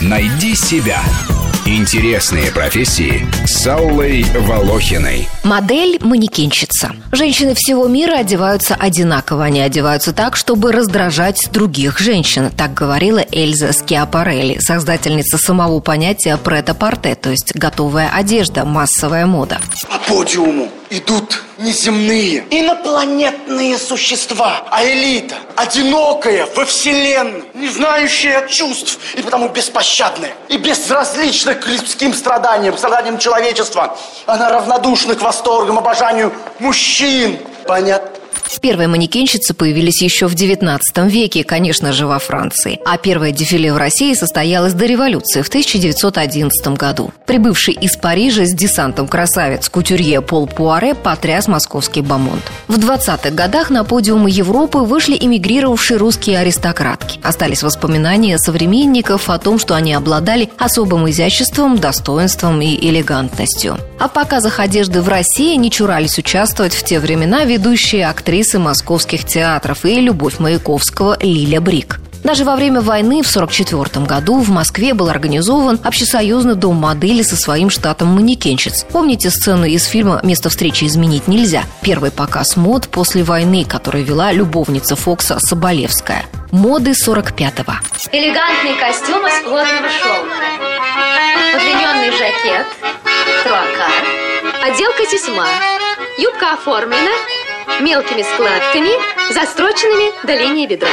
Найди себя. Интересные профессии с Аллой Волохиной. Модель – манекенщица. Женщины всего мира одеваются одинаково. Они одеваются так, чтобы раздражать других женщин. Так говорила Эльза Скиапарелли, создательница самого понятия прета-порте, то есть готовая одежда, массовая мода. По подиуму идут неземные, инопланетные существа, а элита, одинокая во вселенной, не знающая чувств и потому беспощадная и безразлична к людским страданиям, страданиям человечества. Она равнодушна к восторгам, обожанию мужчин. Понятно? Первые манекенщицы появились еще в XIX веке, конечно же, во Франции. А первое дефиле в России состоялось до революции в 1911 году. Прибывший из Парижа с десантом красавец кутюрье Пол Пуаре потряс московский бомонд. В 20-х годах на подиумы Европы вышли эмигрировавшие русские аристократки. Остались воспоминания современников о том, что они обладали особым изяществом, достоинством и элегантностью. А в показах одежды в России не чурались участвовать в те времена ведущие актрисы актрисы московских театров и любовь Маяковского Лиля Брик. Даже во время войны в 1944 году в Москве был организован общесоюзный дом модели со своим штатом манекенщиц. Помните сцену из фильма «Место встречи изменить нельзя»? Первый показ мод после войны, который вела любовница Фокса Соболевская. Моды 45-го. Элегантный костюм из плотного шелка. Удлиненный жакет. Труакар. Отделка тесьма. Юбка оформлена мелкими складками, застроченными до линии бедра.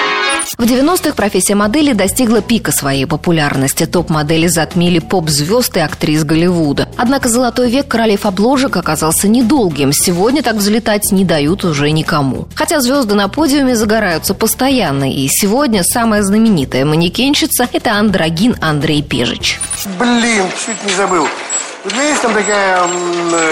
В 90-х профессия модели достигла пика своей популярности. Топ-модели затмили поп-звезд и актрис Голливуда. Однако золотой век королев обложек оказался недолгим. Сегодня так взлетать не дают уже никому. Хотя звезды на подиуме загораются постоянно. И сегодня самая знаменитая манекенщица – это андрогин Андрей Пежич. Блин, чуть не забыл. У тебя есть там такая м,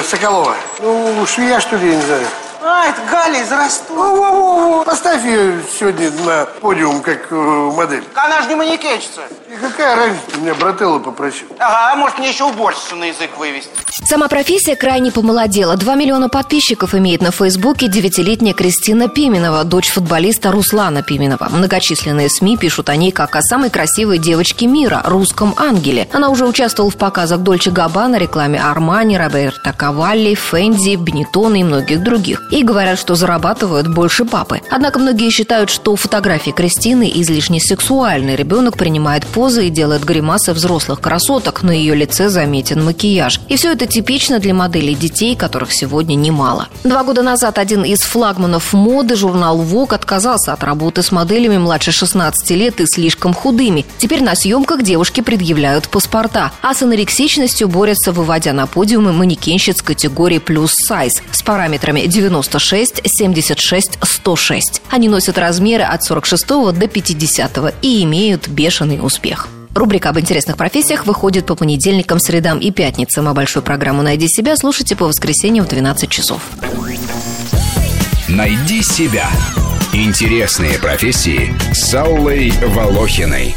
Соколова? Ну, швея, что ли, я не знаю. А, это Галя из Ростова. Во-во-во, Поставь ее сегодня на подиум как э, модель. Она же не манекенщица. И какая разница, меня брателло попросил. Ага, а может мне еще уборщицу на язык вывести? Сама профессия крайне помолодела. Два миллиона подписчиков имеет на Фейсбуке девятилетняя Кристина Пименова, дочь футболиста Руслана Пименова. Многочисленные СМИ пишут о ней как о самой красивой девочке мира, русском ангеле. Она уже участвовала в показах Дольче Габбана, рекламе Армани, Роберта Кавалли, Фенди, Бенетона и многих других. И говорят, что зарабатывают больше папы. Однако многие считают, что фотографии Кристины излишне сексуальны. Ребенок принимает позы и делает гримасы взрослых красоток. На ее лице заметен макияж. И все это типично для моделей детей, которых сегодня немало. Два года назад один из флагманов моды, журнал Vogue, отказался от работы с моделями младше 16 лет и слишком худыми. Теперь на съемках девушки предъявляют паспорта, а с анорексичностью борются, выводя на подиумы манекенщиц категории плюс сайз с параметрами 96, 76, 106. Они носят размеры от 46 до 50 и имеют бешеный успех. Рубрика об интересных профессиях выходит по понедельникам, средам и пятницам, а большую программу «Найди себя» слушайте по воскресеньям в 12 часов. Найди себя. Интересные профессии с Аллой Волохиной.